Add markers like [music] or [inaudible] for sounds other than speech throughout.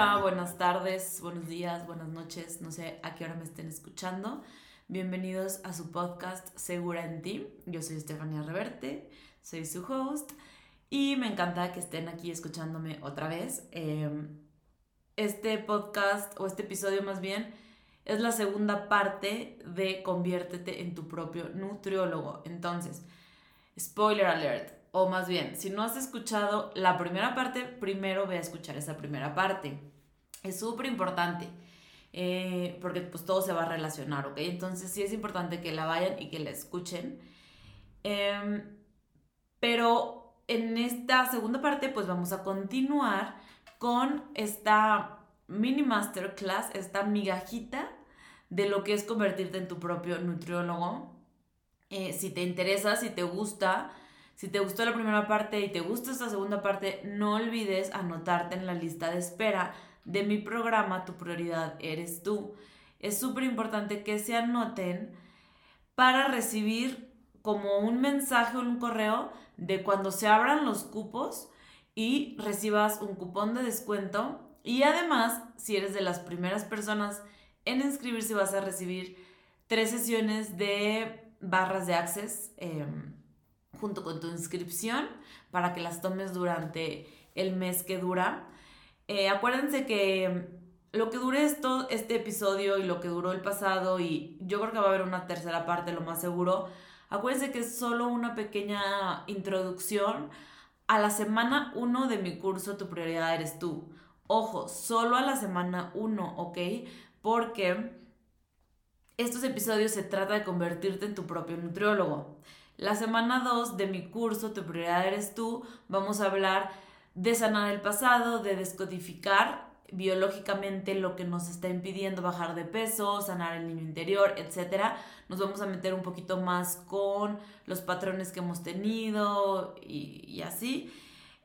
Hola, buenas tardes, buenos días, buenas noches, no sé a qué hora me estén escuchando. Bienvenidos a su podcast Segura en ti. Yo soy Estefania Reverte, soy su host y me encanta que estén aquí escuchándome otra vez. Em, este podcast o este episodio más bien es la segunda parte de Conviértete en tu propio nutriólogo. Entonces, spoiler alert, o más bien, si no has escuchado la primera parte, primero ve a escuchar esa primera parte. Es súper importante. Eh, porque pues todo se va a relacionar, ¿ok? Entonces sí es importante que la vayan y que la escuchen. Em, pero en esta segunda parte pues vamos a continuar con esta mini masterclass, esta migajita de lo que es convertirte en tu propio nutriólogo. Eh, si te interesa, si te gusta, si te gustó la primera parte y te gusta esta segunda parte, no olvides anotarte en la lista de espera de mi programa Tu prioridad eres tú. Es súper importante que se anoten para recibir como un mensaje o un correo de cuando se abran los cupos y recibas un cupón de descuento. Y además, si eres de las primeras personas en inscribirse, vas a recibir tres sesiones de barras de access. Em, junto con tu inscripción para que las tomes durante el mes que dura. Eh, acuérdense que lo que dure esto, este episodio y lo que duró el pasado, y yo creo que va a haber una tercera parte, lo más seguro, acuérdense que es solo una pequeña introducción a la semana 1 de mi curso Tu prioridad eres tú. Ojo, solo a la semana 1, ¿ok? Porque estos episodios se trata de convertirte en tu propio nutriólogo. La semana 2 de mi curso Tu prioridad eres tú, vamos a hablar de sanar el pasado, de descodificar biológicamente lo que nos está impidiendo bajar de peso, sanar el niño interior, etc. Nos vamos a meter un poquito más con los patrones que hemos tenido y, así.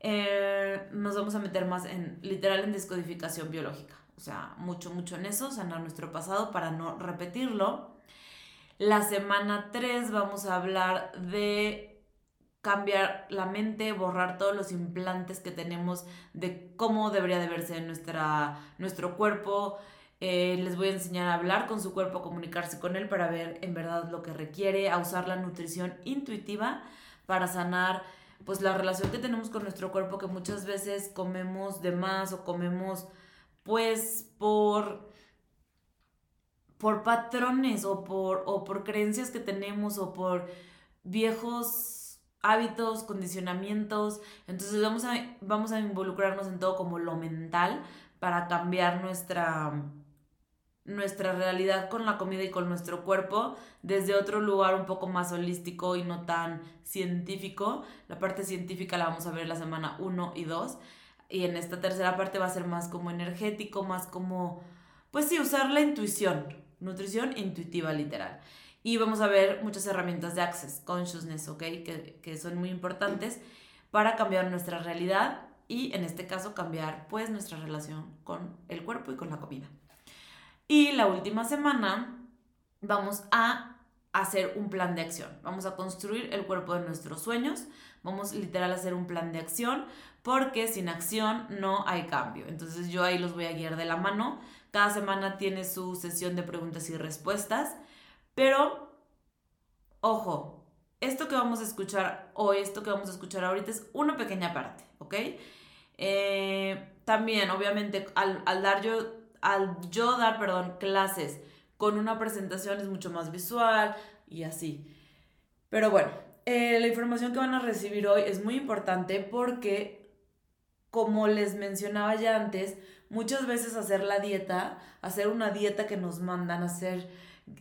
Eh, nos vamos a meter más en, literal, en descodificación biológica. O sea, mucho, mucho en eso, sanar nuestro pasado para no repetirlo. La semana 3 vamos a hablar de cambiar la mente, borrar todos los implantes que tenemos de cómo debería de verse nuestro cuerpo. Eh, les voy a enseñar a hablar con su cuerpo, a comunicarse con él para ver en verdad lo que requiere, a usar la nutrición intuitiva para sanar pues la relación que tenemos con nuestro cuerpo que muchas veces comemos de más o comemos pues por por patrones o por, o por creencias que tenemos o por viejos hábitos, condicionamientos. Entonces vamos a, vamos a involucrarnos en todo como lo mental para cambiar nuestra, nuestra realidad con la comida y con nuestro cuerpo desde otro lugar un poco más holístico y no tan científico. La parte científica la vamos a ver la semana 1 y 2. Y en esta tercera parte va a ser más como energético, más como, pues sí, usar la intuición, nutrición intuitiva literal. Y vamos a ver muchas herramientas de Access Consciousness, ¿ok? Que, que son muy importantes para cambiar nuestra realidad y en este caso cambiar pues nuestra relación con el cuerpo y con la comida. Y la última semana vamos a hacer un plan de acción. Vamos a construir el cuerpo de nuestros sueños. Vamos literal a hacer un plan de acción porque sin acción no hay cambio. Entonces yo ahí los voy a guiar de la mano cada semana tiene su sesión de preguntas y respuestas. Pero, ojo, esto que vamos a escuchar hoy, esto que vamos a escuchar ahorita es una pequeña parte, ¿ok? Eh, también, obviamente, al, dar yo, al yo dar, perdón, clases con una presentación es mucho más visual y así. Pero bueno, eh, la información que van a recibir hoy es muy importante porque, como les mencionaba ya antes, muchas veces hacer la dieta, hacer una dieta que nos mandan, hacer,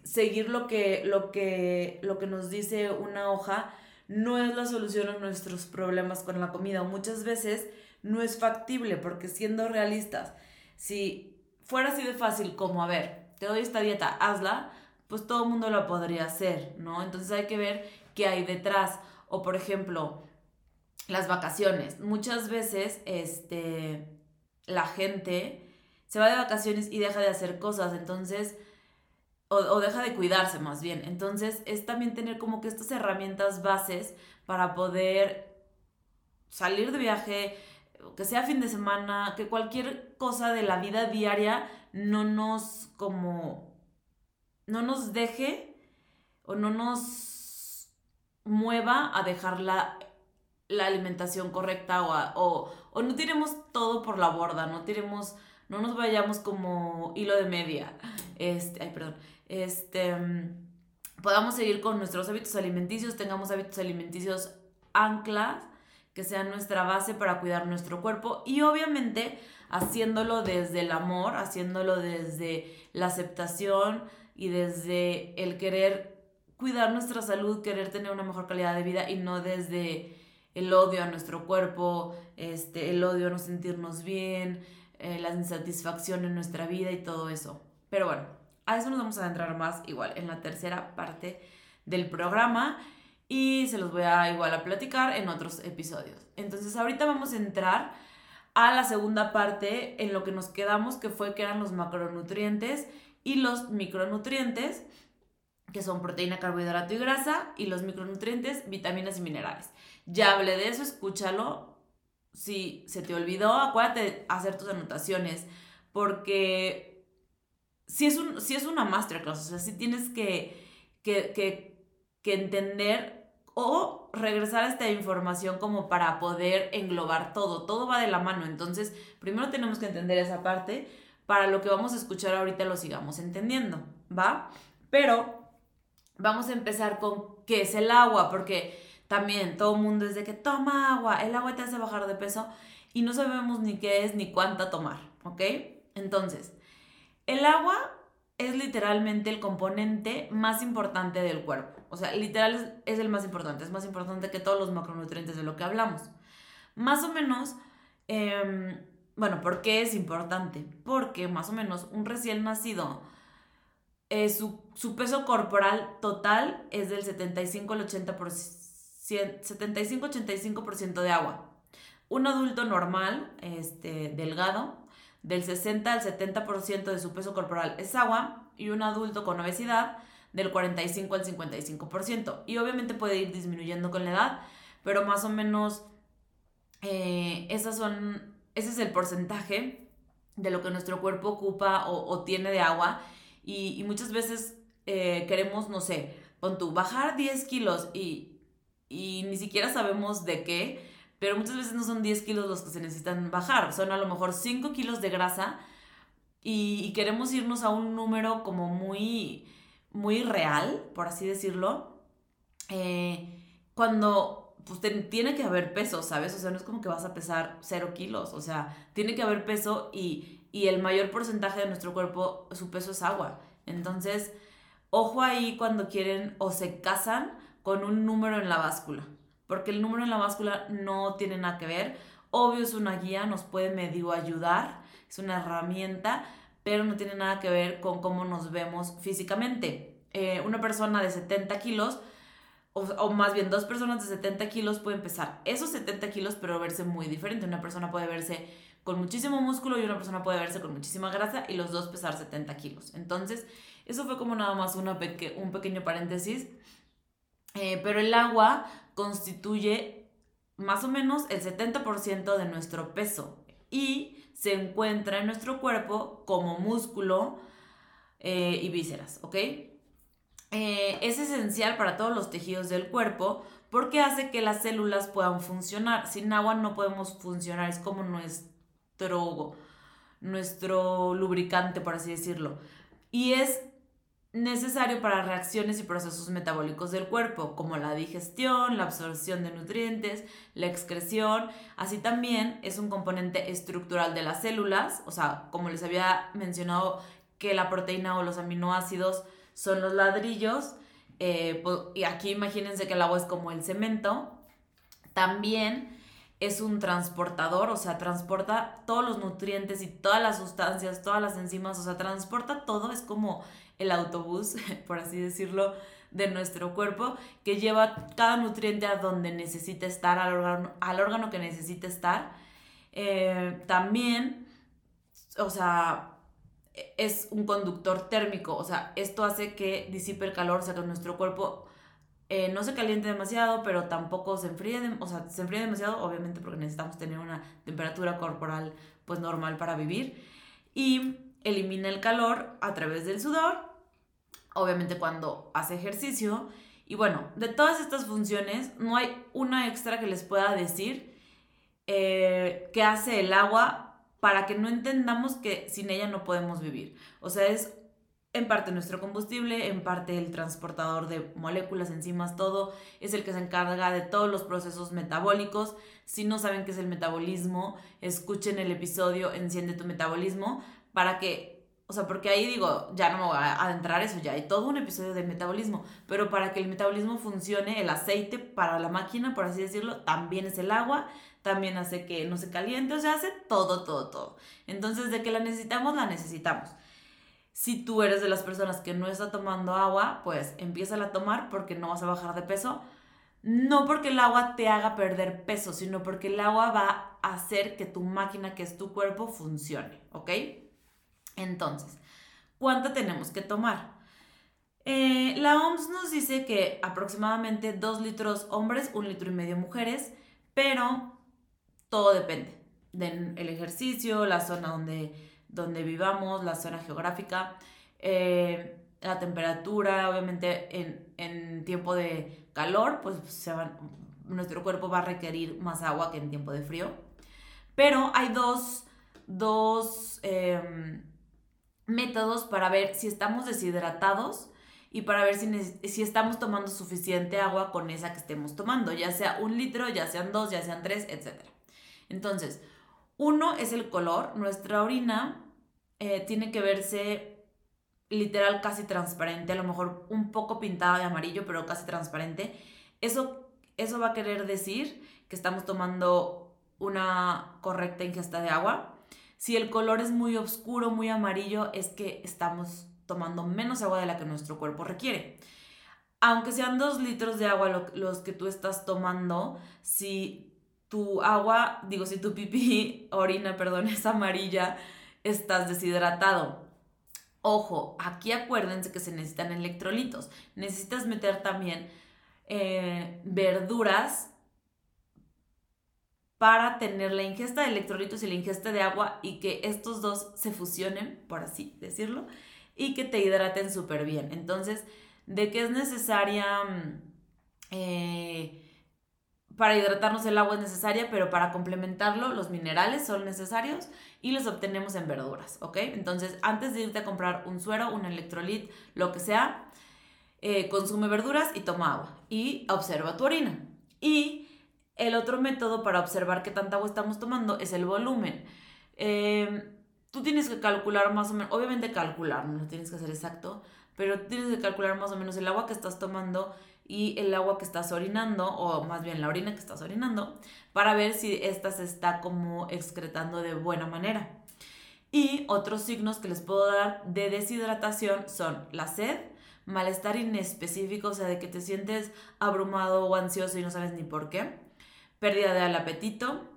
seguir lo que, lo que, lo que nos dice una hoja, no es la solución a nuestros problemas con la comida. Muchas veces no es factible porque siendo realistas, si fuera así de fácil como, a ver, te doy esta dieta, hazla, pues todo el mundo la podría hacer, ¿no? Entonces hay que ver qué hay detrás. O por ejemplo, las vacaciones. Muchas veces, este, la gente se va de vacaciones y deja de hacer cosas, entonces, o, deja de cuidarse más bien. Entonces, es también tener como que estas herramientas bases para poder salir de viaje, que sea fin de semana, que cualquier cosa de la vida diaria no nos como, no nos deje o no nos mueva a dejar la, alimentación correcta o, o, no tiremos todo por la borda, no tiremos, no nos vayamos como hilo de media, este, ay, perdón, este, podamos seguir con nuestros hábitos alimenticios, tengamos hábitos alimenticios anclas que sean nuestra base para cuidar nuestro cuerpo y obviamente haciéndolo desde el amor, haciéndolo desde la aceptación y desde el querer cuidar nuestra salud, querer tener una mejor calidad de vida y no desde el odio a nuestro cuerpo, este, el odio a no sentirnos bien, eh, la insatisfacción en nuestra vida y todo eso. Pero bueno, a eso nos vamos a adentrar más igual en la tercera parte del programa y se los voy a igual a platicar en otros episodios. Entonces ahorita vamos a entrar a la segunda parte en lo que nos quedamos que fue que eran los macronutrientes y los micronutrientes que son proteína, carbohidrato y grasa y los micronutrientes, vitaminas y minerales. Ya hablé de eso, escúchalo. Si se te olvidó, acuérdate hacer tus anotaciones porque si es, un, si es una masterclass, o sea, si tienes que, que, que, que entender o regresar a esta información como para poder englobar todo. Todo va de la mano. Entonces, primero tenemos que entender esa parte para lo que vamos a escuchar ahorita lo sigamos entendiendo, ¿va? Pero vamos a empezar con qué es el agua, porque también todo el mundo es de que toma agua, el agua te hace bajar de peso y no sabemos ni qué es ni cuánta tomar, ¿ok? Entonces, el agua es literalmente el componente más importante del cuerpo. O sea, literal es, el más importante, es más importante que todos los macronutrientes de lo que hablamos. Más o menos, em, bueno, ¿por qué es importante? Porque más o menos un recién nacido, eh, su, peso corporal total es del 75 al 80%, 75-85% de agua. Un adulto normal, este, delgado, del 60 al 70% de su peso corporal es agua y un adulto con obesidad del 45 al 55%. Y obviamente puede ir disminuyendo con la edad, pero más o menos eh, esas son, ese es el porcentaje de lo que nuestro cuerpo ocupa o, tiene de agua. Y, muchas veces eh, queremos, no sé, pon tú, bajar 10 kilos y, y ni siquiera sabemos de qué, pero muchas veces no son 10 kilos los que se necesitan bajar, son a lo mejor 5 kilos de grasa y queremos irnos a un número como muy muy real, por así decirlo, eh, cuando pues tiene que haber peso, ¿sabes? O sea, no es como que vas a pesar cero kilos, o sea, tiene que haber peso y, y el mayor porcentaje de nuestro cuerpo, su peso es agua. Entonces, ojo ahí cuando quieren o se casan con un número en la báscula, porque el número en la báscula no tiene nada que ver. Obvio es una guía, nos puede medio ayudar, es una herramienta, pero no tiene nada que ver con cómo nos vemos físicamente. Eh, una persona de 70 kilos, o, más bien dos personas de 70 kilos pueden pesar esos 70 kilos, pero verse muy diferente. Una persona puede verse con muchísimo músculo y una persona puede verse con muchísima grasa y los dos pesar 70 kilos. Entonces, eso fue como nada más una un pequeño paréntesis. Eh, pero el agua constituye más o menos el 70% de nuestro peso y se encuentra en nuestro cuerpo como músculo eh, y vísceras, ¿ok? Eh, es esencial para todos los tejidos del cuerpo porque hace que las células puedan funcionar. Sin agua no podemos funcionar, es como nuestro, nuestro lubricante, por así decirlo. Y es necesario para reacciones y procesos metabólicos del cuerpo, como la digestión, la absorción de nutrientes, la excreción. Así también es un componente estructural de las células, o sea, como les había mencionado que la proteína o los aminoácidos son los ladrillos, eh, y aquí imagínense que el agua es como el cemento, también es un transportador, o sea, transporta todos los nutrientes y todas las sustancias, todas las enzimas, o sea, transporta todo, es como el autobús, [laughs] por así decirlo, de nuestro cuerpo, que lleva cada nutriente a donde necesita estar, al órgano, al órgano que necesita estar. Eh, también, o sea, es un conductor térmico, o sea, esto hace que disipe el calor, o sea, que nuestro cuerpo eh, no se caliente demasiado, pero tampoco se enfríe, o sea, se enfríe demasiado, obviamente porque necesitamos tener una temperatura corporal pues normal para vivir. Y elimina el calor a través del sudor, obviamente cuando hace ejercicio. Y bueno, de todas estas funciones, no hay una extra que les pueda decir eh, que hace el agua para que no entendamos que sin ella no podemos vivir. O sea, es en parte nuestro combustible, en parte el transportador de moléculas, enzimas, todo, es el que se encarga de todos los procesos metabólicos. Si no saben qué es el metabolismo, escuchen el episodio Enciende tu metabolismo para que, o sea, porque ahí digo, ya no me voy a adentrar eso, ya hay todo un episodio de metabolismo, pero para que el metabolismo funcione, el aceite para la máquina, por así decirlo, también es el agua, también hace que no se caliente, o sea, hace todo, todo, todo. Entonces, de que la necesitamos, la necesitamos. Si tú eres de las personas que no está tomando agua, pues empieza a tomar porque no vas a bajar de peso. No porque el agua te haga perder peso, sino porque el agua va a hacer que tu máquina, que es tu cuerpo, funcione, ¿ok? Entonces, ¿cuánto tenemos que tomar? Eh, la OMS nos dice que aproximadamente 2 litros hombres, 1 litro y medio mujeres, pero todo depende del ejercicio, la zona donde donde vivamos, la zona geográfica, eh, la temperatura, obviamente en, en, tiempo de calor, pues nuestro cuerpo va a requerir más agua que en tiempo de frío. Pero hay dos, dos em, métodos para ver si estamos deshidratados y para ver si, estamos tomando suficiente agua con esa que estemos tomando, ya sea un litro, ya sean dos, ya sean tres, etc. Entonces, uno es el color. Nuestra orina eh, tiene que verse literal casi transparente, a lo mejor un poco pintada de amarillo, pero casi transparente. Eso, eso va a querer decir que estamos tomando una correcta ingesta de agua. Si el color es muy oscuro, muy amarillo, es que estamos tomando menos agua de la que nuestro cuerpo requiere. Aunque sean dos litros de agua los que tú estás tomando, si tu agua, digo, si tu pipí, [laughs] orina, perdón, es amarilla, estás deshidratado. Ojo, aquí acuérdense que se necesitan electrolitos. Necesitas meter también eh, verduras para tener la ingesta de electrolitos y la ingesta de agua y que estos dos se fusionen, por así decirlo, y que te hidraten súper bien. Entonces, de qué es necesaria... Mm, eh, para hidratarnos el agua es necesaria, pero para complementarlo los minerales son necesarios y los obtenemos en verduras, ¿ok? Entonces, antes de irte a comprar un suero, un electrolit, lo que sea, eh, consume verduras y toma agua y observa tu orina. Y el otro método para observar qué tanta agua estamos tomando es el volumen. Eh, tú tienes que calcular más o menos, obviamente calcular, no lo tienes que hacer exacto, pero tienes que calcular más o menos el agua que estás tomando y el agua que estás orinando, o más bien la orina que estás orinando, para ver si esta se está como excretando de buena manera. Y otros signos que les puedo dar de deshidratación son la sed, malestar inespecífico, o sea, de que te sientes abrumado o ansioso y no sabes ni por qué, pérdida del apetito,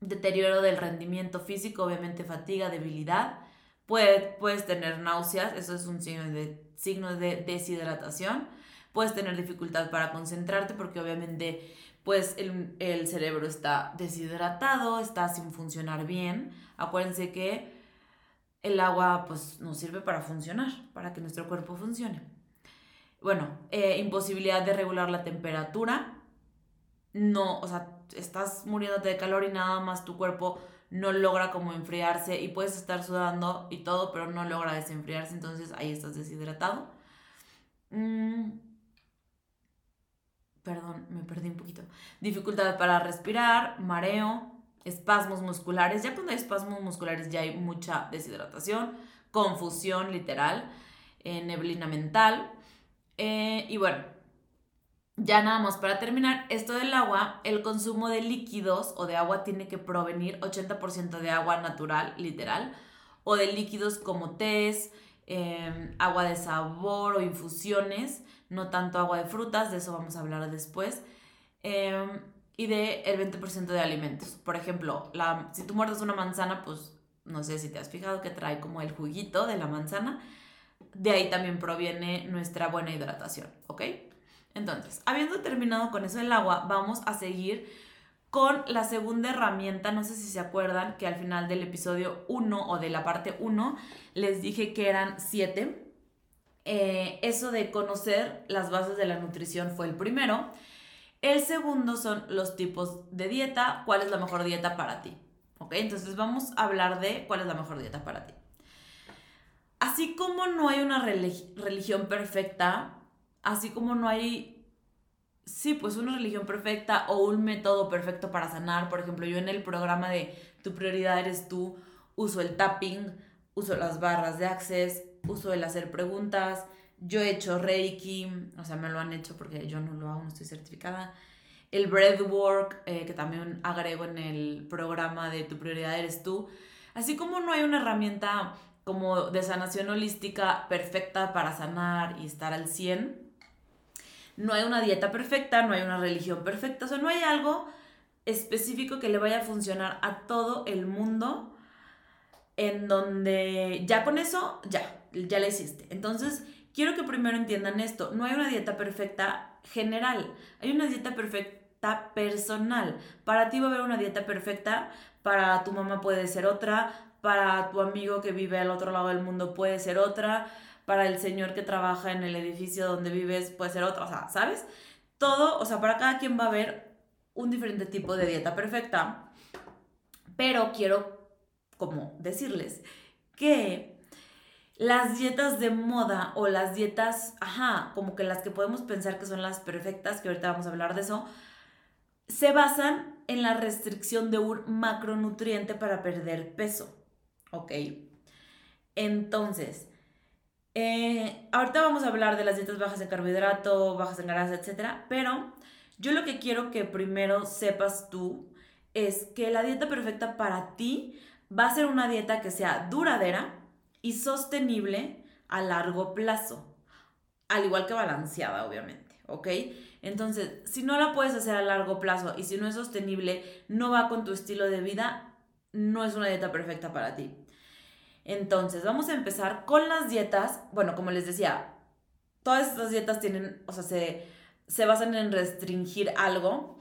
deterioro del rendimiento físico, obviamente fatiga, debilidad, puedes tener náuseas, eso es un signo de, signo de deshidratación, puedes tener dificultad para concentrarte porque obviamente pues el, cerebro está deshidratado, está sin funcionar bien. Acuérdense que el agua pues nos sirve para funcionar, para que nuestro cuerpo funcione. Bueno, eh, imposibilidad de regular la temperatura. No, o sea, estás muriéndote de calor y nada más tu cuerpo no logra como enfriarse y puedes estar sudando y todo, pero no logra desenfriarse, entonces ahí estás deshidratado. Mm, perdón, me perdí un poquito. Dificultad para respirar, mareo, espasmos musculares. Ya cuando hay espasmos musculares ya hay mucha deshidratación, confusión literal, eh, neblina mental. Eh, y bueno, ya nada más para terminar, esto del agua, el consumo de líquidos o de agua tiene que provenir 80% de agua natural, literal, o de líquidos como tés, em, agua de sabor o infusiones no tanto agua de frutas, de eso vamos a hablar después, em, y de el 20% de alimentos. Por ejemplo, si tú muerdes una manzana, pues no sé si te has fijado que trae como el juguito de la manzana, de ahí también proviene nuestra buena hidratación, ¿ok? Entonces, habiendo terminado con eso del agua, vamos a seguir con la segunda herramienta, no sé si se acuerdan que al final del episodio 1 o de la parte 1 les dije que eran 7. Eh, eso de conocer las bases de la nutrición fue el primero. El segundo son los tipos de dieta, cuál es la mejor dieta para ti. ¿Ok? Entonces vamos a hablar de cuál es la mejor dieta para ti. Así como no hay una religión perfecta, así como no hay sí, pues una religión perfecta o un método perfecto para sanar. Por ejemplo, yo en el programa de Tu prioridad eres tú, uso el tapping, uso las barras de access, uso el hacer preguntas. Yo he hecho Reiki, o sea, me lo han hecho porque yo no lo hago, no estoy certificada. El breathwork, eh, que también agrego en el programa de Tu prioridad eres tú. Así como no hay una herramienta como de sanación holística perfecta para sanar y estar al 100, no hay una dieta perfecta, no hay una religión perfecta, o sea, no hay algo específico que le vaya a funcionar a todo el mundo en donde ya con eso, ya, ya la hiciste. Entonces, quiero que primero entiendan esto, no hay una dieta perfecta general, hay una dieta perfecta personal. Para ti va a haber una dieta perfecta, para tu mamá puede ser otra, para tu amigo que vive al otro lado del mundo puede ser otra, para el señor que trabaja en el edificio donde vives puede ser otro, o sea, ¿sabes? Todo, o sea, para cada quien va a haber un diferente tipo de dieta perfecta, pero quiero como decirles que las dietas de moda o las dietas, ajá, como que las que podemos pensar que son las perfectas, que ahorita vamos a hablar de eso, se basan en la restricción de un macronutriente para perder peso, ¿ok? Entonces, eh, ahorita vamos a hablar de las dietas bajas en carbohidrato, bajas en grasa, etc. Pero yo lo que quiero que primero sepas tú es que la dieta perfecta para ti va a ser una dieta que sea duradera y sostenible a largo plazo. Al igual que balanceada, obviamente, ¿ok? Entonces, si no la puedes hacer a largo plazo y si no es sostenible, no va con tu estilo de vida, no es una dieta perfecta para ti. Entonces, vamos a empezar con las dietas. Bueno, como les decía, todas estas dietas tienen, o sea, se, se basan en restringir algo.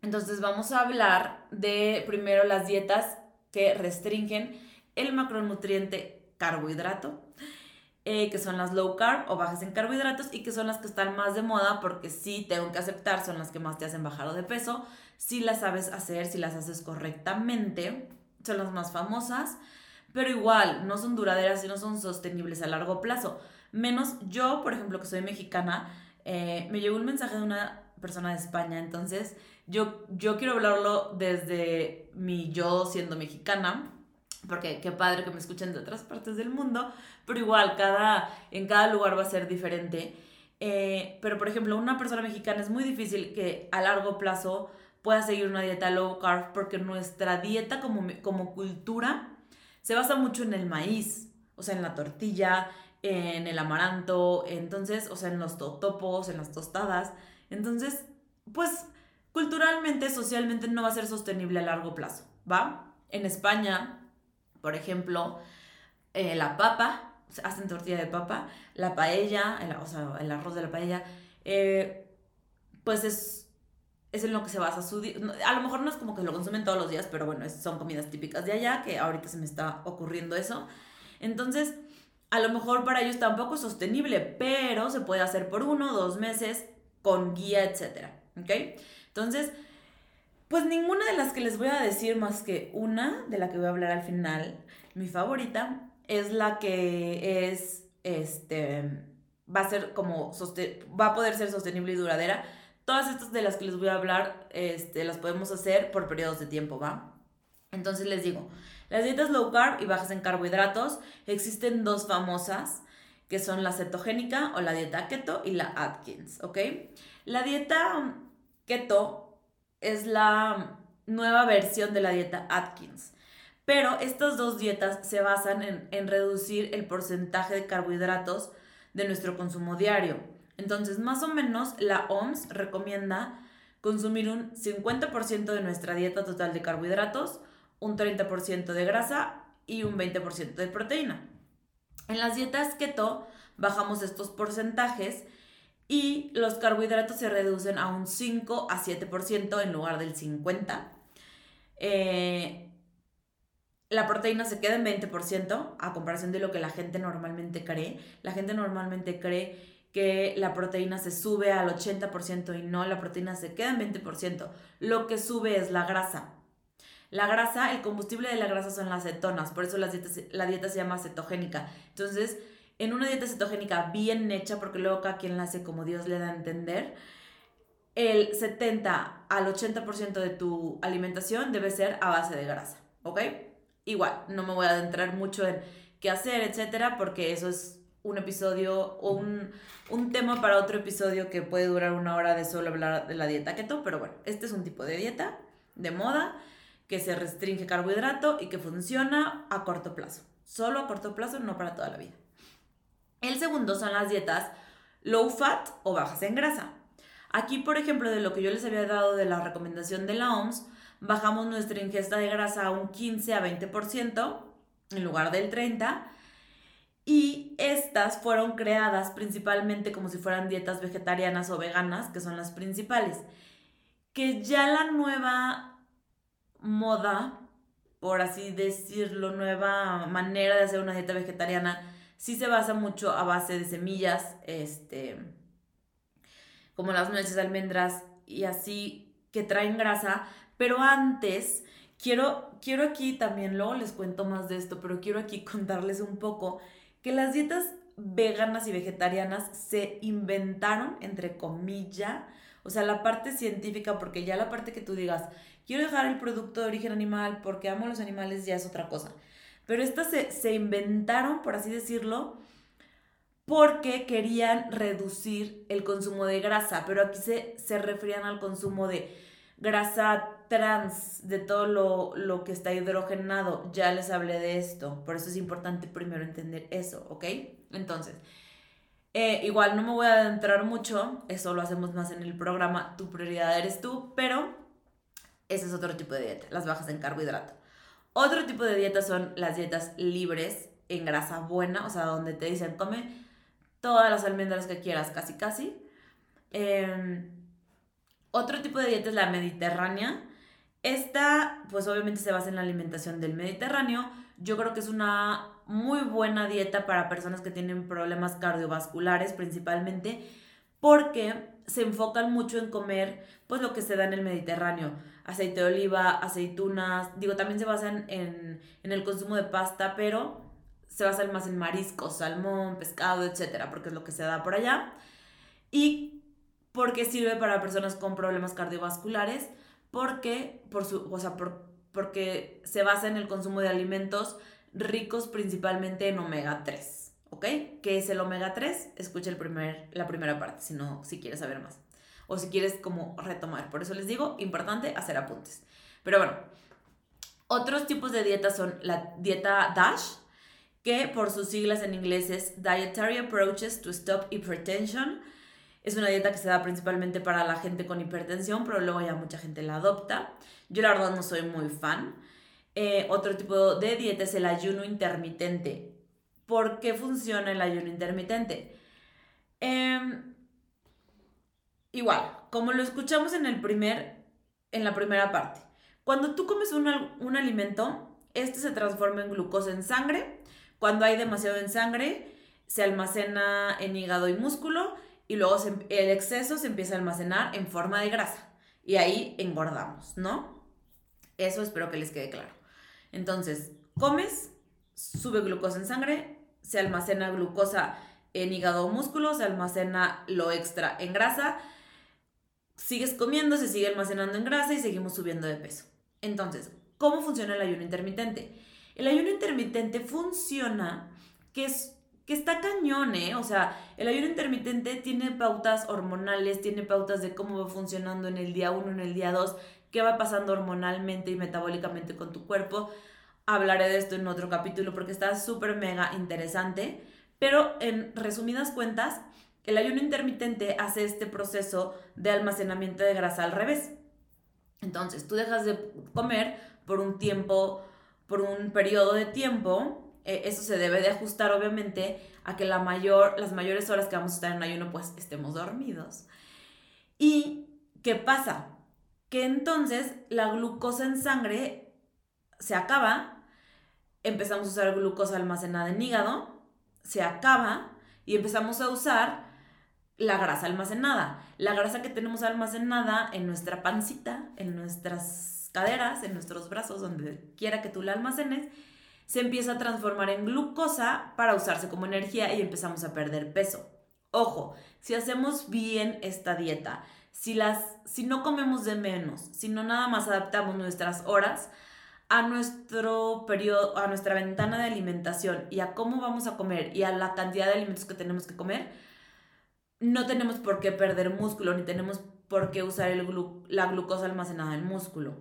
Entonces, vamos a hablar de primero las dietas que restringen el macronutriente carbohidrato, eh, que son las low carb o bajas en carbohidratos y que son las que están más de moda porque sí, tengo que aceptar, son las que más te hacen bajar de peso. Si las sabes hacer, si las haces correctamente, son las más famosas pero igual no son duraderas y no son sostenibles a largo plazo. Menos yo, por ejemplo, que soy mexicana, eh, me llegó un mensaje de una persona de España, entonces yo, yo quiero hablarlo desde mi yo siendo mexicana, porque qué padre que me escuchen de otras partes del mundo, pero igual cada, en cada lugar va a ser diferente. Eh, pero por ejemplo, una persona mexicana es muy difícil que a largo plazo pueda seguir una dieta low carb porque nuestra dieta como, como cultura se basa mucho en el maíz, o sea, en la tortilla, en el amaranto, entonces, o sea, en los totopos, en las tostadas. Entonces, pues culturalmente, socialmente no va a ser sostenible a largo plazo, ¿va? En España, por ejemplo, eh, la papa, hacen tortilla de papa, la paella, o sea, el arroz de la paella, eh, pues es es en lo que se basa su A lo mejor no es como que lo consumen todos los días, pero bueno, son comidas típicas de allá, que ahorita se me está ocurriendo eso. Entonces, a lo mejor para ellos tampoco es sostenible, pero se puede hacer por uno, dos meses, con guía, etc. ¿Ok? Entonces, pues ninguna de las que les voy a decir más que una, de la que voy a hablar al final, mi favorita, es la que es, este, va a ser como, va a poder ser sostenible y duradera Todas estas de las que les voy a hablar, este, las podemos hacer por periodos de tiempo, ¿va? Entonces les digo, las dietas low carb y bajas en carbohidratos, existen dos famosas, que son la cetogénica o la dieta keto y la Atkins, ¿ok? La dieta keto es la nueva versión de la dieta Atkins. Pero estas dos dietas se basan en, en reducir el porcentaje de carbohidratos de nuestro consumo diario. Entonces, más o menos, la OMS recomienda consumir un 50% de nuestra dieta total de carbohidratos, un 30% de grasa y un 20% de proteína. En las dietas keto bajamos estos porcentajes y los carbohidratos se reducen a un 5 a 7% en lugar del 50%. Eh, la proteína se queda en 20% a comparación de lo que la gente normalmente cree. La gente normalmente cree que la proteína se sube al 80% y no, la proteína se queda en 20%. Lo que sube es la grasa. La grasa, el combustible de la grasa son las cetonas, por eso la dieta se llama cetogénica. Entonces, en una dieta cetogénica bien hecha, porque luego cada quien la hace como Dios le da a entender, el 70 al 80% de tu alimentación debe ser a base de grasa, ¿ok? Igual, no me voy a adentrar mucho en qué hacer, etcétera, porque eso es un episodio o un, un tema para otro episodio que puede durar una hora de solo hablar de la dieta keto, pero bueno, este es un tipo de dieta de moda que se restringe carbohidrato y que funciona a corto plazo. Solo a corto plazo, no para toda la vida. El segundo son las dietas low fat o bajas en grasa. Aquí, por ejemplo, de lo que yo les había dado de la recomendación de la OMS, bajamos nuestra ingesta de grasa a un 15 a 20% en lugar del 30%. Y estas fueron creadas principalmente como si fueran dietas vegetarianas o veganas, que son las principales. Que ya la nueva moda, por así decirlo, nueva manera de hacer una dieta vegetariana, sí se basa mucho a base de semillas, este, como las nueces, almendras y así que traen grasa, pero antes quiero, quiero aquí también, luego les cuento más de esto, pero quiero aquí [laughs] contarles un poco que las dietas veganas y vegetarianas se inventaron, entre comillas, o sea, la parte científica, porque ya la parte que tú digas, quiero dejar el producto de origen animal porque amo los animales, ya es otra cosa. Pero estas se, inventaron, por así decirlo, porque querían reducir el consumo de grasa, pero aquí se, se referían al consumo de grasa trans, de todo lo, que está hidrogenado. Ya les hablé de esto, por eso es importante primero entender eso, ¿ok? Entonces, eh, igual no me voy a adentrar mucho, eso lo hacemos más en el programa, tu prioridad eres tú, pero ese es otro tipo de dieta, las bajas en carbohidrato. Otro tipo de dietas son las dietas libres en grasa buena, o sea, donde te dicen come todas las almendras que quieras, casi casi. Em, otro tipo de dieta es la mediterránea. Esta, pues obviamente se basa en la alimentación del Mediterráneo. Yo creo que es una muy buena dieta para personas que tienen problemas cardiovasculares principalmente, porque se enfocan mucho en comer pues lo que se da en el Mediterráneo aceite de oliva, aceitunas, digo, también se basan en, el consumo de pasta, pero se basan más en mariscos, salmón, pescado, etcétera, porque es lo que se da por allá. Y porque sirve para personas con problemas cardiovasculares, porque, por su, o sea, porque se basa en el consumo de alimentos ricos principalmente en omega 3, ¿ok? ¿Qué es el omega 3? Escucha el primer, la primera parte, si no, si quieres saber más o si quieres como retomar. Por eso les digo, importante hacer apuntes. Pero bueno, otros tipos de dietas son la dieta DASH, que por sus siglas en inglés es Dietary Approaches to Stop Hypertension. Es una dieta que se da principalmente para la gente con hipertensión, pero luego ya mucha gente la adopta. Yo la verdad no soy muy fan. Eh, otro tipo de dieta es el ayuno intermitente. ¿Por qué funciona el ayuno intermitente? Eh, Igual, como lo escuchamos en, el primer, en la primera parte. Cuando tú comes un, un alimento, este se transforma en glucosa en sangre. Cuando hay demasiado en sangre, se almacena en hígado y músculo y luego el exceso se empieza a almacenar en forma de grasa. Y ahí engordamos, ¿no? Eso espero que les quede claro. Entonces, comes, sube glucosa en sangre, se almacena glucosa en hígado o músculo, se almacena lo extra en grasa sigues comiendo, se sigue almacenando en grasa y seguimos subiendo de peso. Entonces, ¿cómo funciona el ayuno intermitente? El ayuno intermitente funciona que es que está cañón, ¿eh? O sea, el ayuno intermitente tiene pautas hormonales, tiene pautas de cómo va funcionando en el día 1, en el día 2, qué va pasando hormonalmente y metabólicamente con tu cuerpo. Hablaré de esto en otro capítulo porque está súper mega interesante. Pero en resumidas cuentas, el ayuno intermitente hace este proceso de almacenamiento de grasa al revés. Entonces, tú dejas de comer por un tiempo, por un periodo de tiempo. Eh, eso se debe de ajustar, obviamente, a que la mayor, las mayores horas que vamos a estar en ayuno pues estemos dormidos. ¿Y qué pasa? Que entonces la glucosa en sangre se acaba, empezamos a usar glucosa almacenada en hígado, se acaba y empezamos a usar la grasa almacenada. La grasa que tenemos almacenada en nuestra pancita, en nuestras caderas, en nuestros brazos, donde quiera que tú la almacenes, se empieza a transformar en glucosa para usarse como energía y empezamos a perder peso. Ojo, si hacemos bien esta dieta, si, las, si no comemos de menos, si no nada más adaptamos nuestras horas a nuestro periodo, a nuestra ventana de alimentación y a cómo vamos a comer y a la cantidad de alimentos que tenemos que comer, no tenemos por qué perder músculo, ni tenemos por qué usar el la glucosa almacenada en músculo.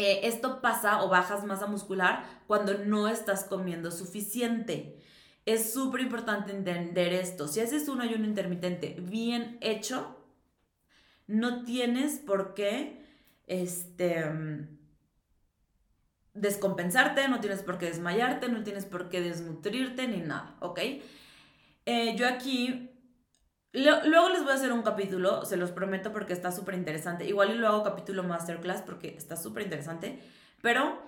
Eh, esto pasa o bajas masa muscular cuando no estás comiendo suficiente. Es súper importante entender esto. Si haces un ayuno intermitente bien hecho, no tienes por qué este, descompensarte, no tienes por qué desmayarte, no tienes por qué desnutrirte ni nada, ¿ok? Eh, yo aquí Luego les voy a hacer un capítulo, se los prometo porque está súper interesante. Igual y lo hago capítulo masterclass porque está súper interesante. Pero,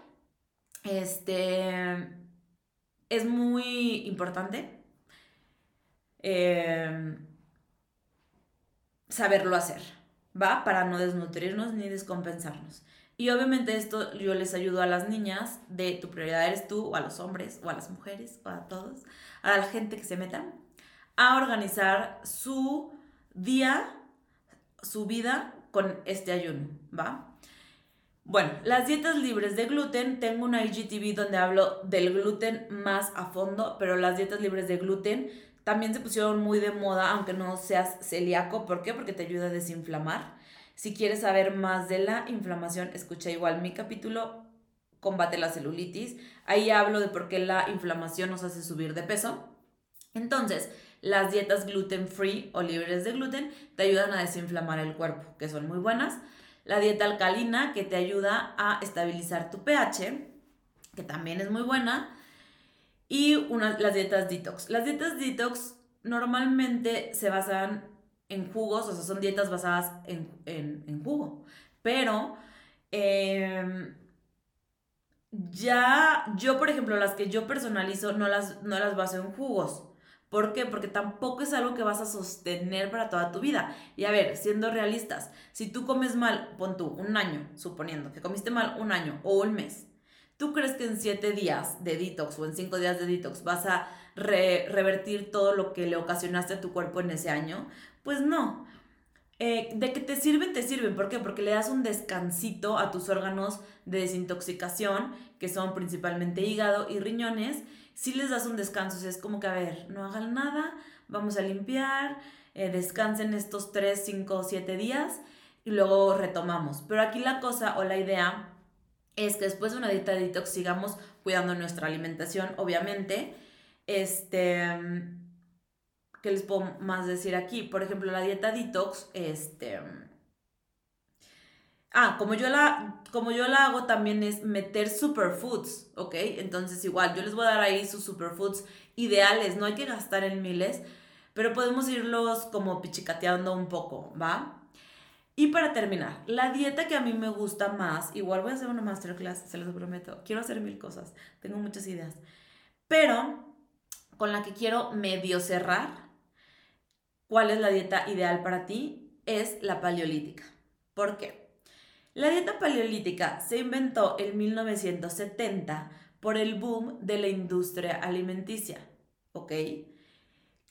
este, es muy importante em, saberlo hacer, ¿va? Para no desnutrirnos ni descompensarnos. Y obviamente esto yo les ayudo a las niñas de tu prioridad eres tú, o a los hombres, o a las mujeres, o a todos, a la gente que se metan a organizar su día, su vida con este ayuno, ¿va? Bueno, las dietas libres de gluten, tengo una IGTV donde hablo del gluten más a fondo, pero las dietas libres de gluten también se pusieron muy de moda, aunque no seas celíaco. ¿Por qué? Porque te ayuda a desinflamar. Si quieres saber más de la inflamación, escucha igual mi capítulo Combate la celulitis. Ahí hablo de por qué la inflamación nos hace subir de peso. Entonces, las dietas gluten free o libres de gluten te ayudan a desinflamar el cuerpo, que son muy buenas. La dieta alcalina, que te ayuda a estabilizar tu pH, que también es muy buena. Y las dietas detox. Las dietas detox normalmente se basan en jugos, o sea, son dietas basadas en, jugo. Pero em, ya yo, por ejemplo, las que yo personalizo no las, no las baso en jugos. ¿Por qué? Porque tampoco es algo que vas a sostener para toda tu vida. Y a ver, siendo realistas, si tú comes mal, pon tú un año, suponiendo que comiste mal un año o un mes, ¿tú crees que en siete días de detox o en cinco días de detox vas a revertir todo lo que le ocasionaste a tu cuerpo en ese año? Pues no. Eh, de que te sirven, te sirven. ¿Por qué? Porque le das un descansito a tus órganos de desintoxicación, que son principalmente hígado y riñones, si les das un descanso, es como que, a ver, no hagan nada, vamos a limpiar, eh, descansen estos 3, 5, 7 días y luego retomamos. Pero aquí la cosa o la idea es que después de una dieta de detox sigamos cuidando nuestra alimentación, obviamente. Este, ¿qué les puedo más decir aquí? Por ejemplo, la dieta detox, este, Ah, como yo la, como yo la hago también es meter superfoods, ¿ok? Entonces igual, yo les voy a dar ahí sus superfoods ideales, no hay que gastar en miles, pero podemos irlos como pichicateando un poco, ¿va? Y para terminar, la dieta que a mí me gusta más, igual voy a hacer una masterclass, se los prometo, quiero hacer mil cosas, tengo muchas ideas, pero con la que quiero medio cerrar, ¿cuál es la dieta ideal para ti? Es la paleolítica. ¿Por qué? La dieta paleolítica se inventó en 1970 por el boom de la industria alimenticia, ¿ok?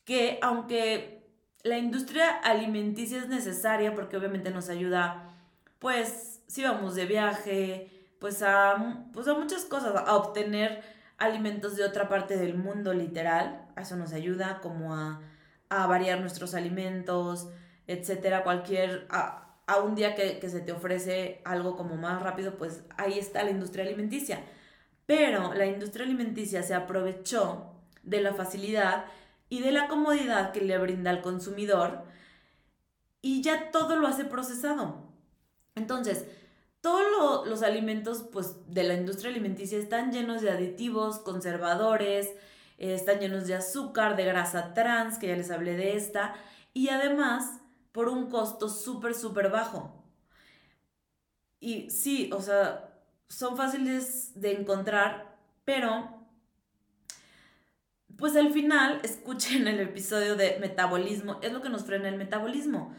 Que aunque la industria alimenticia es necesaria porque obviamente nos ayuda, pues, si vamos de viaje, pues a, pues a muchas cosas, a obtener alimentos de otra parte del mundo literal, eso nos ayuda como a, a variar nuestros alimentos, etcétera, cualquier un día que, se te ofrece algo como más rápido, pues ahí está la industria alimenticia. Pero la industria alimenticia se aprovechó de la facilidad y de la comodidad que le brinda al consumidor y ya todo lo hace procesado. Entonces, todos los alimentos pues, de la industria alimenticia están llenos de aditivos, conservadores, están llenos de azúcar, de grasa trans, que ya les hablé de esta, y además por un costo súper, súper bajo. Y sí, o sea, son fáciles de encontrar, pero pues al final, [laughs] escuchen el episodio de metabolismo, es lo que nos frena el metabolismo.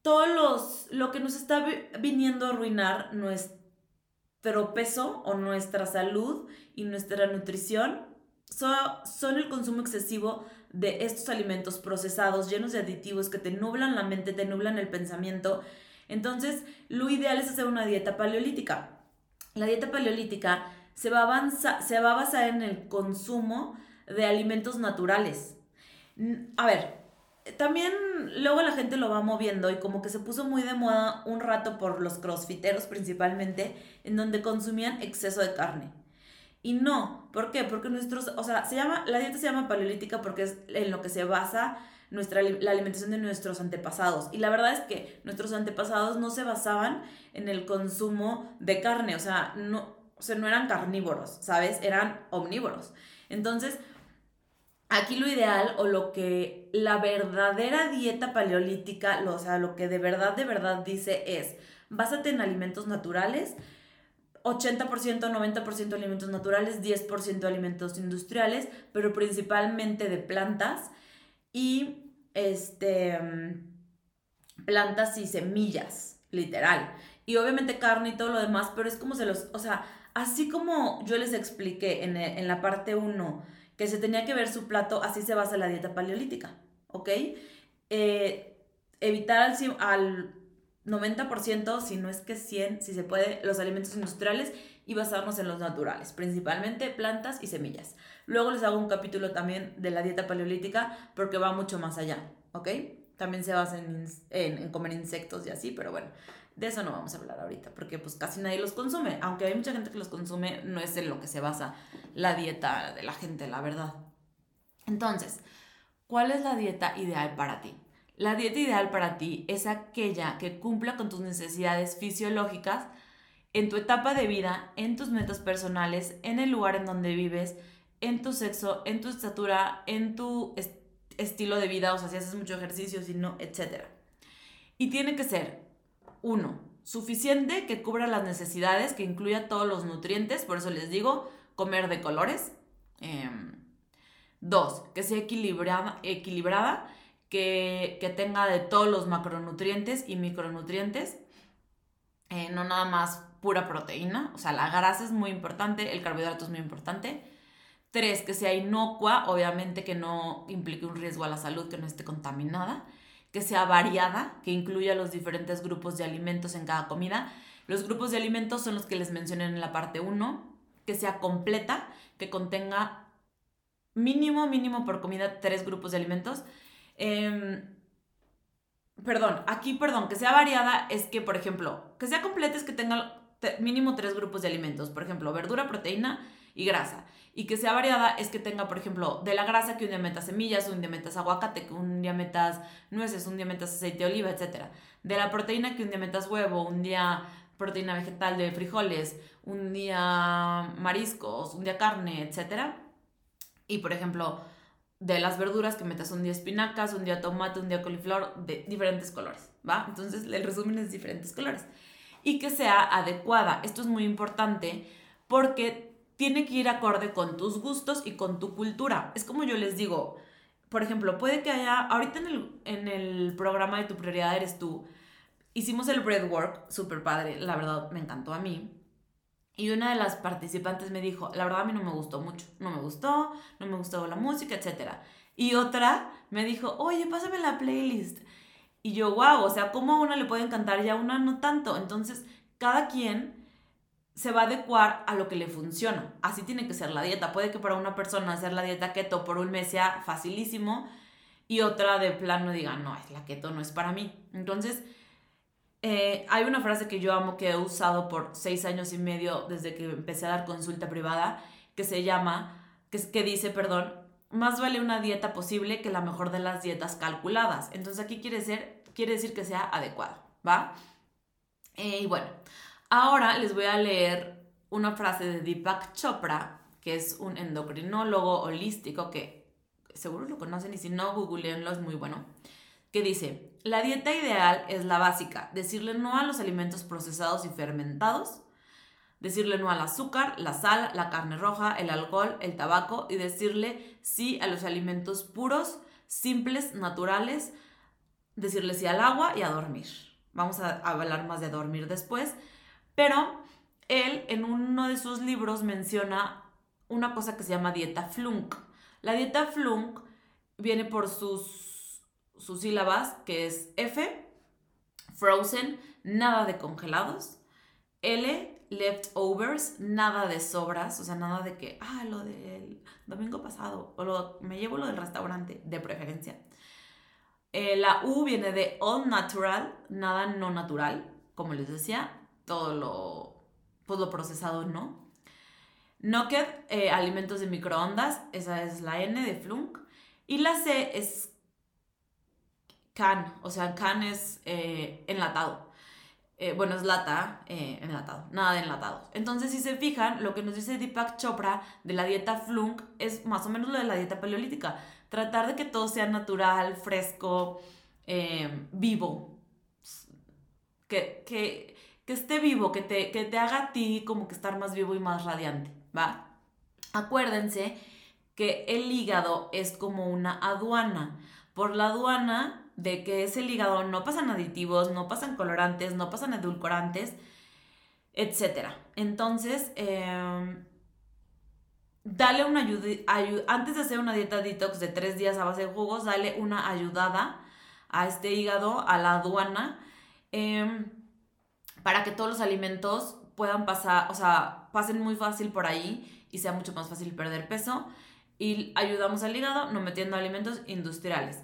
Todos los, lo que nos está viniendo a arruinar nuestro peso o nuestra salud y nuestra nutrición son, el consumo excesivo de estos alimentos procesados, llenos de aditivos que te nublan la mente, te nublan el pensamiento. Entonces, lo ideal es hacer una dieta paleolítica. La dieta paleolítica se va a, se va basar en el consumo de alimentos naturales. A ver, también luego la gente lo va moviendo y como que se puso muy de moda un rato por los crossfiteros principalmente, en donde consumían exceso de carne. Y no, ¿por qué? Porque nuestros, o sea, se llama, la dieta se llama paleolítica porque es en lo que se basa nuestra, la alimentación de nuestros antepasados. Y la verdad es que nuestros antepasados no se basaban en el consumo de carne, o sea, no, o sea, no eran carnívoros, ¿sabes? Eran omnívoros. Entonces, Aquí lo ideal o lo que la verdadera dieta paleolítica, o sea, lo que de verdad, de verdad dice es, básate en alimentos naturales, 80%, 90% alimentos naturales, 10% alimentos industriales, pero principalmente de plantas y este plantas y semillas, literal. Y obviamente carne y todo lo demás, pero es como se los, o sea, así como yo les expliqué en, en la parte 1 que se tenía que ver su plato, así se basa la dieta paleolítica, ¿ok? Eh, evitar al 90%, si no es que 100, si se puede, los alimentos industriales y basarnos en los naturales, principalmente plantas y semillas. Luego les hago un capítulo también de la dieta paleolítica porque va mucho más allá, ¿ok? También se basa en, en, comer insectos y así, pero bueno, de eso no vamos a hablar ahorita, porque pues casi nadie los consume. Aunque hay mucha gente que los consume, no es en lo que se basa la dieta de la gente, la verdad. Entonces, ¿cuál es la dieta ideal para ti? La dieta ideal para ti es aquella que cumpla con tus necesidades fisiológicas en tu etapa de vida, en tus metas personales, en el lugar en donde vives, en tu sexo, en tu estatura, en tu estilo de vida, o sea, si haces mucho ejercicio, si no, etc. Y tiene que ser uno, suficiente que cubra las necesidades, que incluya todos los nutrientes, por eso les digo, comer de colores. Em, dos, que sea equilibrada que, tenga de todos los macronutrientes y micronutrientes, eh, no nada más pura proteína, o sea, la grasa es muy importante, el carbohidrato es muy importante. Tres, que sea inocua, obviamente que no implique un riesgo a la salud, que no esté contaminada que sea variada, que incluya los diferentes grupos de alimentos en cada comida. Los grupos de alimentos son los que les mencioné en la parte 1, que sea completa, que contenga mínimo, mínimo por comida tres grupos de alimentos. Em, perdón, aquí, perdón, que sea variada es que, por ejemplo, que sea completa es que tenga mínimo tres grupos de alimentos, por ejemplo, verdura, proteína y grasa y que sea variada es que tenga, por ejemplo, de la grasa que un día metas semillas, un día metas aguacate, que un día metas nueces, un día metas aceite de oliva, etc. De la proteína que un día metas huevo, un día proteína vegetal de frijoles, un día mariscos, un día carne, etc. Y por ejemplo, de las verduras que metas un día espinacas, un día tomate, un día coliflor, de diferentes colores, ¿va? Entonces el resumen es diferentes colores. Y que sea adecuada. Esto es muy importante porque tiene que ir acorde con tus gustos y con tu cultura. Es como yo les digo, por ejemplo, puede que haya, ahorita en el, en el programa de Tu Prioridad Eres Tú, hicimos el breadwork, súper padre, la verdad me encantó a mí. Y una de las participantes me dijo, la verdad a mí no me gustó mucho, no me gustó, no me gustó la música, etc. Y otra me dijo, oye, pásame la playlist. Y yo, wow, o sea, ¿cómo a una le puede encantar y a una no tanto? Entonces, cada quien se va a adecuar a lo que le funciona. Así tiene que ser la dieta. Puede que para una persona hacer la dieta keto por un mes sea facilísimo y otra de plano diga, no, la keto no es para mí. Entonces, eh, hay una frase que yo amo que he usado por seis años y medio desde que empecé a dar consulta privada que se llama, que, dice, perdón, más vale una dieta posible que la mejor de las dietas calculadas. Entonces aquí quiere, ser, quiere decir que sea adecuado, ¿va? Eh, y bueno, Ahora les voy a leer una frase de Deepak Chopra que es un endocrinólogo holístico que seguro lo conocen y si no, googleenlo, es muy bueno, que dice, la dieta ideal es la básica, decirle no a los alimentos procesados y fermentados, decirle no al azúcar, la sal, la carne roja, el alcohol, el tabaco y decirle sí a los alimentos puros, simples, naturales, decirle sí al agua y a dormir. Vamos a hablar más de dormir después, pero él en uno de sus libros menciona una cosa que se llama dieta flunk. La dieta flunk viene por sus, sus sílabas, que es F, frozen, nada de congelados, L, leftovers, nada de sobras, o sea, nada de que, ah, lo del domingo pasado, o lo, me llevo lo del restaurante, de preferencia. Eh, la U viene de all natural, nada no natural, como les decía, todo lo, pues lo procesado no. Knocked, eh, alimentos de microondas, esa es la N de flunk. Y la C es can, o sea, can es eh, enlatado. Eh, bueno, es lata, eh, enlatado, nada de enlatado. Entonces, si se fijan, lo que nos dice Deepak Chopra de la dieta flunk es más o menos lo de la dieta paleolítica. Tratar de que todo sea natural, fresco, vivo. Que, que, que, esté vivo, que te, que te haga a ti como que estar más vivo y más radiante, ¿va? Acuérdense que el hígado es como una aduana. Por la aduana de que ese hígado no pasan aditivos, no pasan colorantes, no pasan edulcorantes, etc. Entonces, em, dale una ayuda, antes de hacer una dieta detox de tres días a base de jugos, dale una ayudada a este hígado, a la aduana, em, para que todos los alimentos puedan pasar, o sea, pasen muy fácil por ahí y sea mucho más fácil perder peso. Y ayudamos al hígado no metiendo alimentos industriales.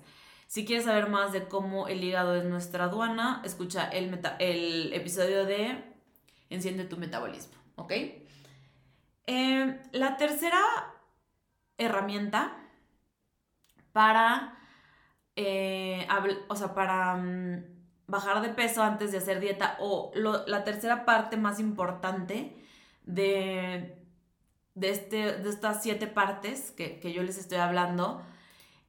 Si quieres saber más de cómo el hígado es nuestra aduana, escucha el, episodio de Enciende tu metabolismo, ¿ok? Em, la tercera herramienta para, eh, o sea, para mm, bajar de peso antes de hacer dieta o la tercera parte más importante de, de, este, de estas siete partes que yo les estoy hablando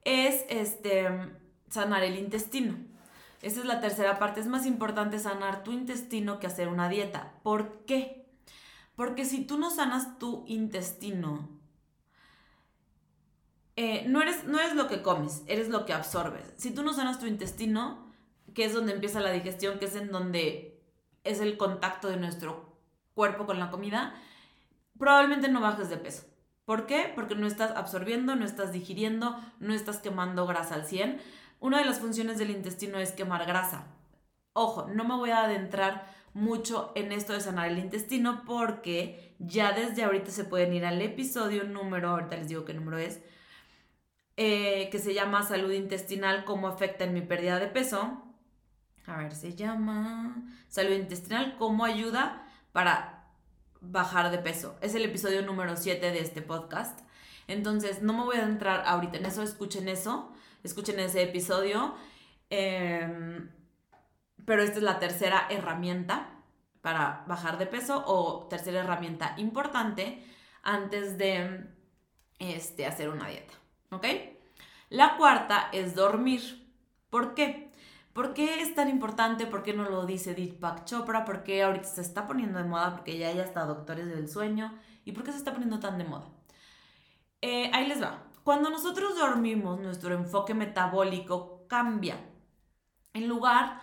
es este sanar el intestino. Esta es la tercera parte. Es más importante sanar tu intestino que hacer una dieta. ¿Por qué? Porque si tú no sanas tu intestino, eh, no, eres, no eres lo que comes, eres lo que absorbes. Si tú no sanas tu intestino, que es donde empieza la digestión, que es en donde es el contacto de nuestro cuerpo con la comida, probablemente no bajes de peso. ¿Por qué? Porque no estás absorbiendo, no estás digiriendo, no estás quemando grasa al 100 una de las funciones del intestino es quemar grasa. Ojo, no me voy a adentrar mucho en esto de sanar el intestino porque ya desde ahorita se pueden ir al episodio número, ahorita les digo qué número es, eh, que se llama salud intestinal, cómo afecta en mi pérdida de peso. A ver, se llama salud intestinal, cómo ayuda para bajar de peso. Es el episodio número 7 de este podcast. Entonces, no me voy a adentrar ahorita en eso, escuchen eso escuchen ese episodio. Em, pero esta es la tercera herramienta para bajar de peso o tercera herramienta importante antes de este, hacer una dieta. ¿Ok? La cuarta es dormir. ¿Por qué? ¿Por qué es tan importante? ¿Por qué no lo dice Deepak Chopra? ¿Por qué ahorita se está poniendo de moda? Porque ya hay hasta doctores del sueño. ¿Y por qué se está poniendo tan de moda? Eh, ahí les va. Cuando nosotros dormimos, nuestro enfoque metabólico cambia. En lugar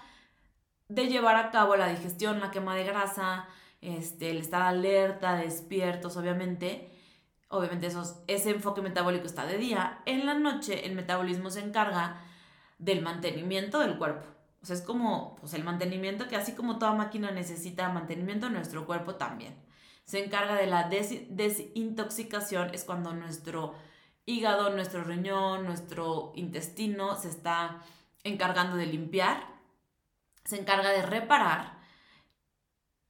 de llevar a cabo la digestión, la quema de grasa, este, el estar alerta, despiertos, obviamente, obviamente ese enfoque metabólico está de día, en la noche el metabolismo se encarga del mantenimiento del cuerpo. O sea, es como pues, el mantenimiento que así como toda máquina necesita mantenimiento, nuestro cuerpo también. Se encarga de la desintoxicación, es cuando nuestro hígado, nuestro riñón, nuestro intestino se está encargando de limpiar, se encarga de reparar.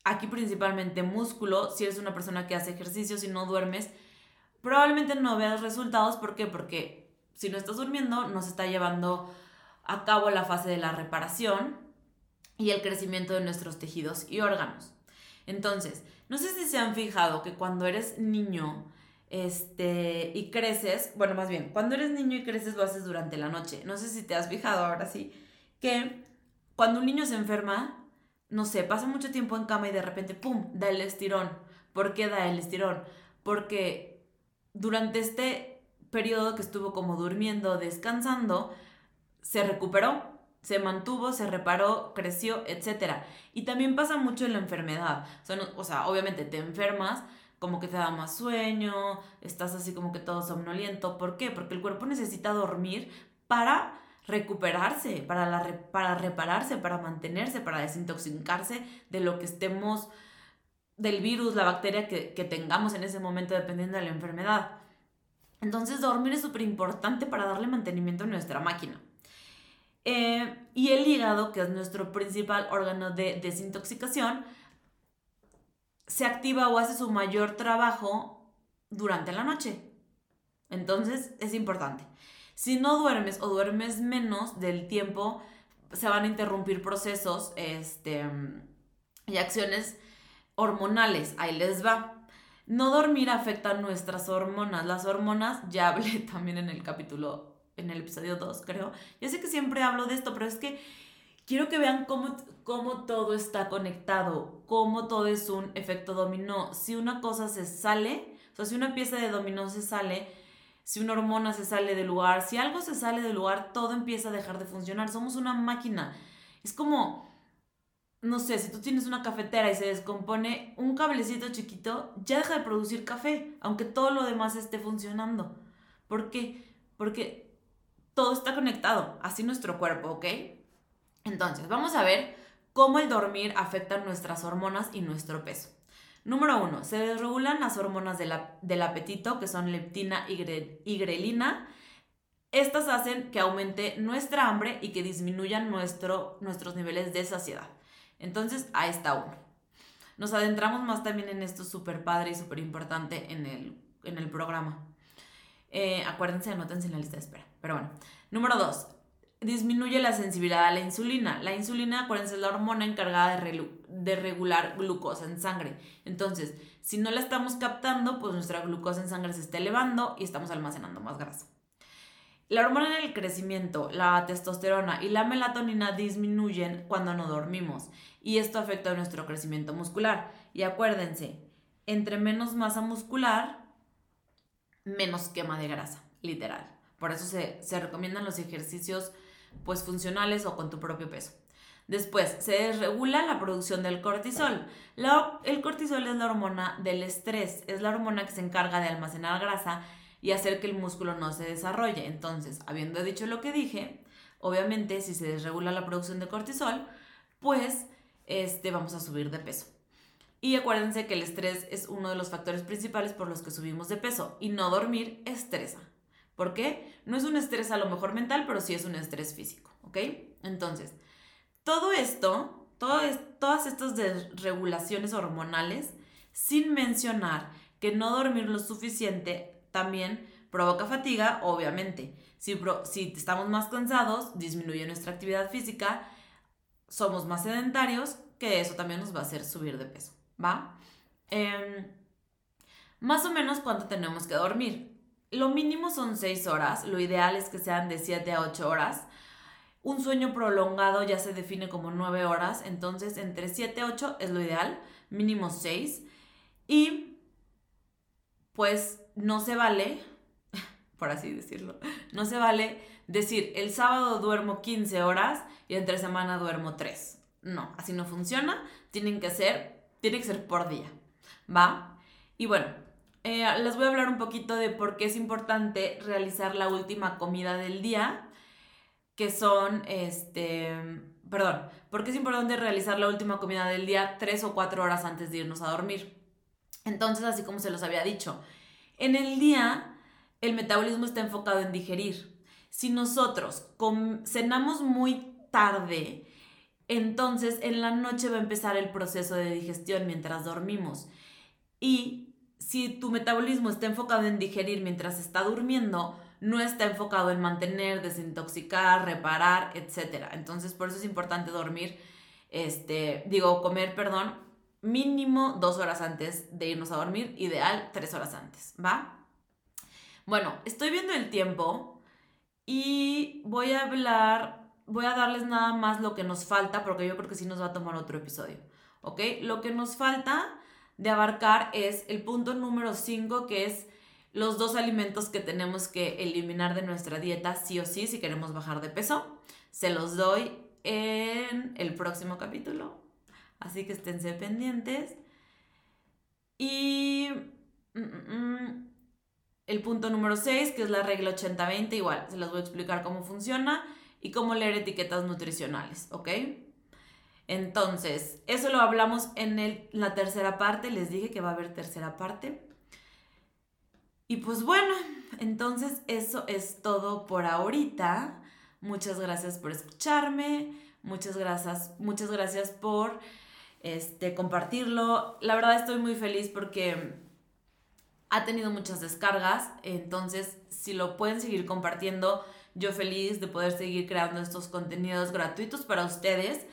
Aquí principalmente músculo, si eres una persona que hace ejercicio, si no duermes, probablemente no veas resultados. ¿Por qué? Porque si no estás durmiendo, no se está llevando a cabo la fase de la reparación y el crecimiento de nuestros tejidos y órganos. Entonces, no sé si se han fijado que cuando eres niño, este, y creces, bueno, más bien, cuando eres niño y creces lo haces durante la noche. No sé si te has fijado ahora sí, que cuando un niño se enferma, no sé, pasa mucho tiempo en cama y de repente, ¡pum!, da el estirón. ¿Por qué da el estirón? Porque durante este periodo que estuvo como durmiendo, descansando, se recuperó, se mantuvo, se reparó, creció, etc. Y también pasa mucho en la enfermedad. O sea, obviamente te enfermas, como que te da más sueño, estás así como que todo somnoliento. ¿Por qué? Porque el cuerpo necesita dormir para recuperarse, para, la, para repararse, para mantenerse, para desintoxicarse de lo que estemos, del virus, la bacteria que, que tengamos en ese momento dependiendo de la enfermedad. Entonces dormir es súper importante para darle mantenimiento a nuestra máquina. Eh, y el hígado, que es nuestro principal órgano de desintoxicación, se activa o hace su mayor trabajo durante la noche. Entonces es importante. Si no duermes o duermes menos del tiempo, se van a interrumpir procesos este, y acciones hormonales. Ahí les va. No dormir afecta nuestras hormonas. Las hormonas, ya hablé [laughs] también en el capítulo, en el episodio 2, creo. Ya sé que siempre hablo de esto, pero es que quiero que vean cómo, cómo todo está conectado, cómo todo es un efecto dominó. Si una cosa se sale, o sea, si una pieza de dominó se sale, si una hormona se sale del lugar, si algo se sale del lugar, todo empieza a dejar de funcionar. Somos una máquina. Es como no sé, si tú tienes una cafetera y se descompone un cablecito chiquito, ya deja de producir café, aunque todo lo demás esté funcionando. ¿Por qué? Porque todo está conectado, así nuestro cuerpo, ¿ok? Entonces, vamos a ver cómo el dormir afecta nuestras hormonas y nuestro peso. Número uno, se desregulan las hormonas del apetito, que son leptina y grelina. Estas hacen que aumente nuestra hambre y que disminuyan nuestro, nuestros niveles de saciedad. Entonces, ahí está uno. Nos adentramos más también en esto súper padre y súper importante en el, en el programa. Eh, acuérdense, anótense en la lista de espera. Pero bueno, número dos, disminuye la sensibilidad a la insulina. La insulina, acuérdense, es la hormona encargada de, regular glucosa en sangre. Entonces, si no la estamos captando, pues nuestra glucosa en sangre se está elevando y estamos almacenando más grasa. La hormona del crecimiento, la testosterona y la melatonina disminuyen cuando no dormimos y esto afecta a nuestro crecimiento muscular. Y acuérdense, entre menos masa muscular, menos quema de grasa, literal. Por eso se, recomiendan los ejercicios pues funcionales o con tu propio peso. Después, se desregula la producción del cortisol. el cortisol es la hormona del estrés, es la hormona que se encarga de almacenar grasa y hacer que el músculo no se desarrolle. Entonces, habiendo dicho lo que dije, obviamente si se desregula la producción de cortisol, pues este, vamos a subir de peso. Y acuérdense que el estrés es uno de los factores principales por los que subimos de peso y no dormir estresa. ¿Por qué? No es un estrés a lo mejor mental, pero sí es un estrés físico, ¿ok? Entonces, todo esto, todas estas desregulaciones hormonales, sin mencionar que no dormir lo suficiente también provoca fatiga, obviamente. Si, estamos más cansados, disminuye nuestra actividad física, somos más sedentarios, que eso también nos va a hacer subir de peso, ¿va? Em, más o menos cuánto tenemos que dormir. Lo mínimo son 6 horas, lo ideal es que sean de 7 a 8 horas. Un sueño prolongado ya se define como 9 horas, entonces entre 7 a 8 es lo ideal, mínimo 6. Y pues no se vale, [laughs] por así decirlo, no se vale decir el sábado duermo 15 horas y entre semana duermo 3. No, así no funciona. Tienen que ser, tiene que ser por día. ¿Va? Y bueno, eh, les voy a hablar un poquito de por qué es importante realizar la última comida del día, que son, este, perdón, por qué es importante realizar la última comida del día tres o cuatro horas antes de irnos a dormir. Entonces, así como se los había dicho, en el día, el metabolismo está enfocado en digerir. Si nosotros cenamos muy tarde, entonces en la noche va a empezar el proceso de digestión mientras dormimos. Y si tu metabolismo está enfocado en digerir mientras está durmiendo, no está enfocado en mantener, desintoxicar, reparar, etc. Entonces por eso es importante dormir, este, digo, comer, perdón, mínimo dos horas antes de irnos a dormir, ideal tres horas antes, ¿va? Bueno, estoy viendo el tiempo y voy a hablar, voy a darles nada más lo que nos falta, porque yo creo que sí nos va a tomar otro episodio, ¿ok? Lo que nos falta de abarcar es el punto número 5, que es los dos alimentos que tenemos que eliminar de nuestra dieta sí o sí si queremos bajar de peso. Se los doy en el próximo capítulo, así que esténse pendientes. Y mm, mm, mm, el punto número 6, que es la regla 80-20, igual, se los voy a explicar cómo funciona y cómo leer etiquetas nutricionales, ¿ok? Entonces, eso lo hablamos en la tercera parte, les dije que va a haber tercera parte. Y pues bueno, entonces eso es todo por ahorita. Muchas gracias por escucharme, muchas gracias, muchas gracias por este, compartirlo. La verdad estoy muy feliz porque ha tenido muchas descargas, entonces si lo pueden seguir compartiendo, yo feliz de poder seguir creando estos contenidos gratuitos para ustedes,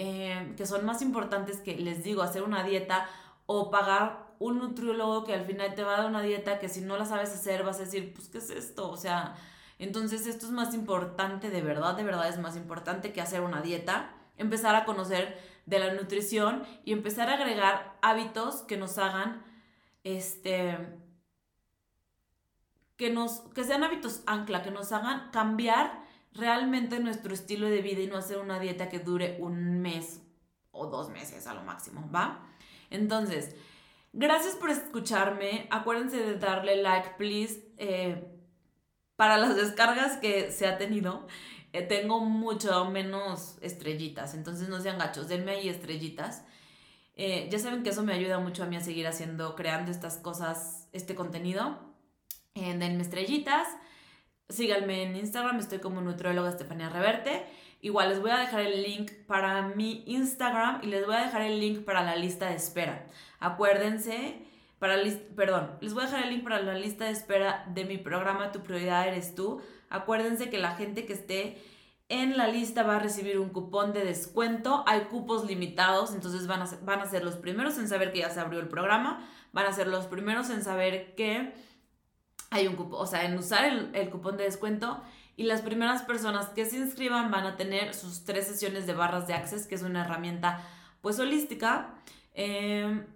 eh, que son más importantes que, les digo, hacer una dieta o pagar un nutriólogo que al final te va a dar una dieta que si no la sabes hacer vas a decir, pues, ¿qué es esto? O sea, entonces esto es más importante, de verdad, de verdad es más importante que hacer una dieta, empezar a conocer de la nutrición y empezar a agregar hábitos que nos hagan, este, que nos, que sean hábitos ancla, que nos hagan cambiar realmente nuestro estilo de vida y no hacer una dieta que dure un mes o dos meses a lo máximo, ¿va? Entonces, Gracias por escucharme. Acuérdense de darle like, please. Eh, para las descargas que se ha tenido, eh, tengo mucho menos estrellitas. Entonces no sean gachos, denme ahí estrellitas. Eh, ya saben que eso me ayuda mucho a mí a seguir haciendo, creando estas cosas, este contenido. denme estrellitas. Síganme en Instagram, estoy como nutrióloga Estefania Reverte. Igual les voy a dejar el link para mi Instagram y les voy a dejar el link para la lista de espera. Acuérdense, para perdón, les voy a dejar el link para la lista de espera de mi programa Tu prioridad eres tú. Acuérdense que la gente que esté en la lista va a recibir un cupón de descuento. Hay cupos limitados, entonces van a, ser, van a ser los primeros en saber que ya se abrió el programa. Van a ser los primeros en saber que hay un cupón, o sea, en usar el, el cupón de descuento y las primeras personas que se inscriban van a tener sus tres sesiones de barras de access, que es una herramienta pues holística, em,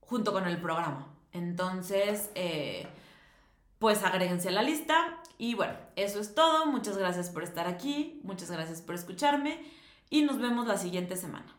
junto con el programa. Entonces, eh, pues agréguense a la lista. Y bueno, eso es todo. Muchas gracias por estar aquí, muchas gracias por escucharme y nos vemos la siguiente semana.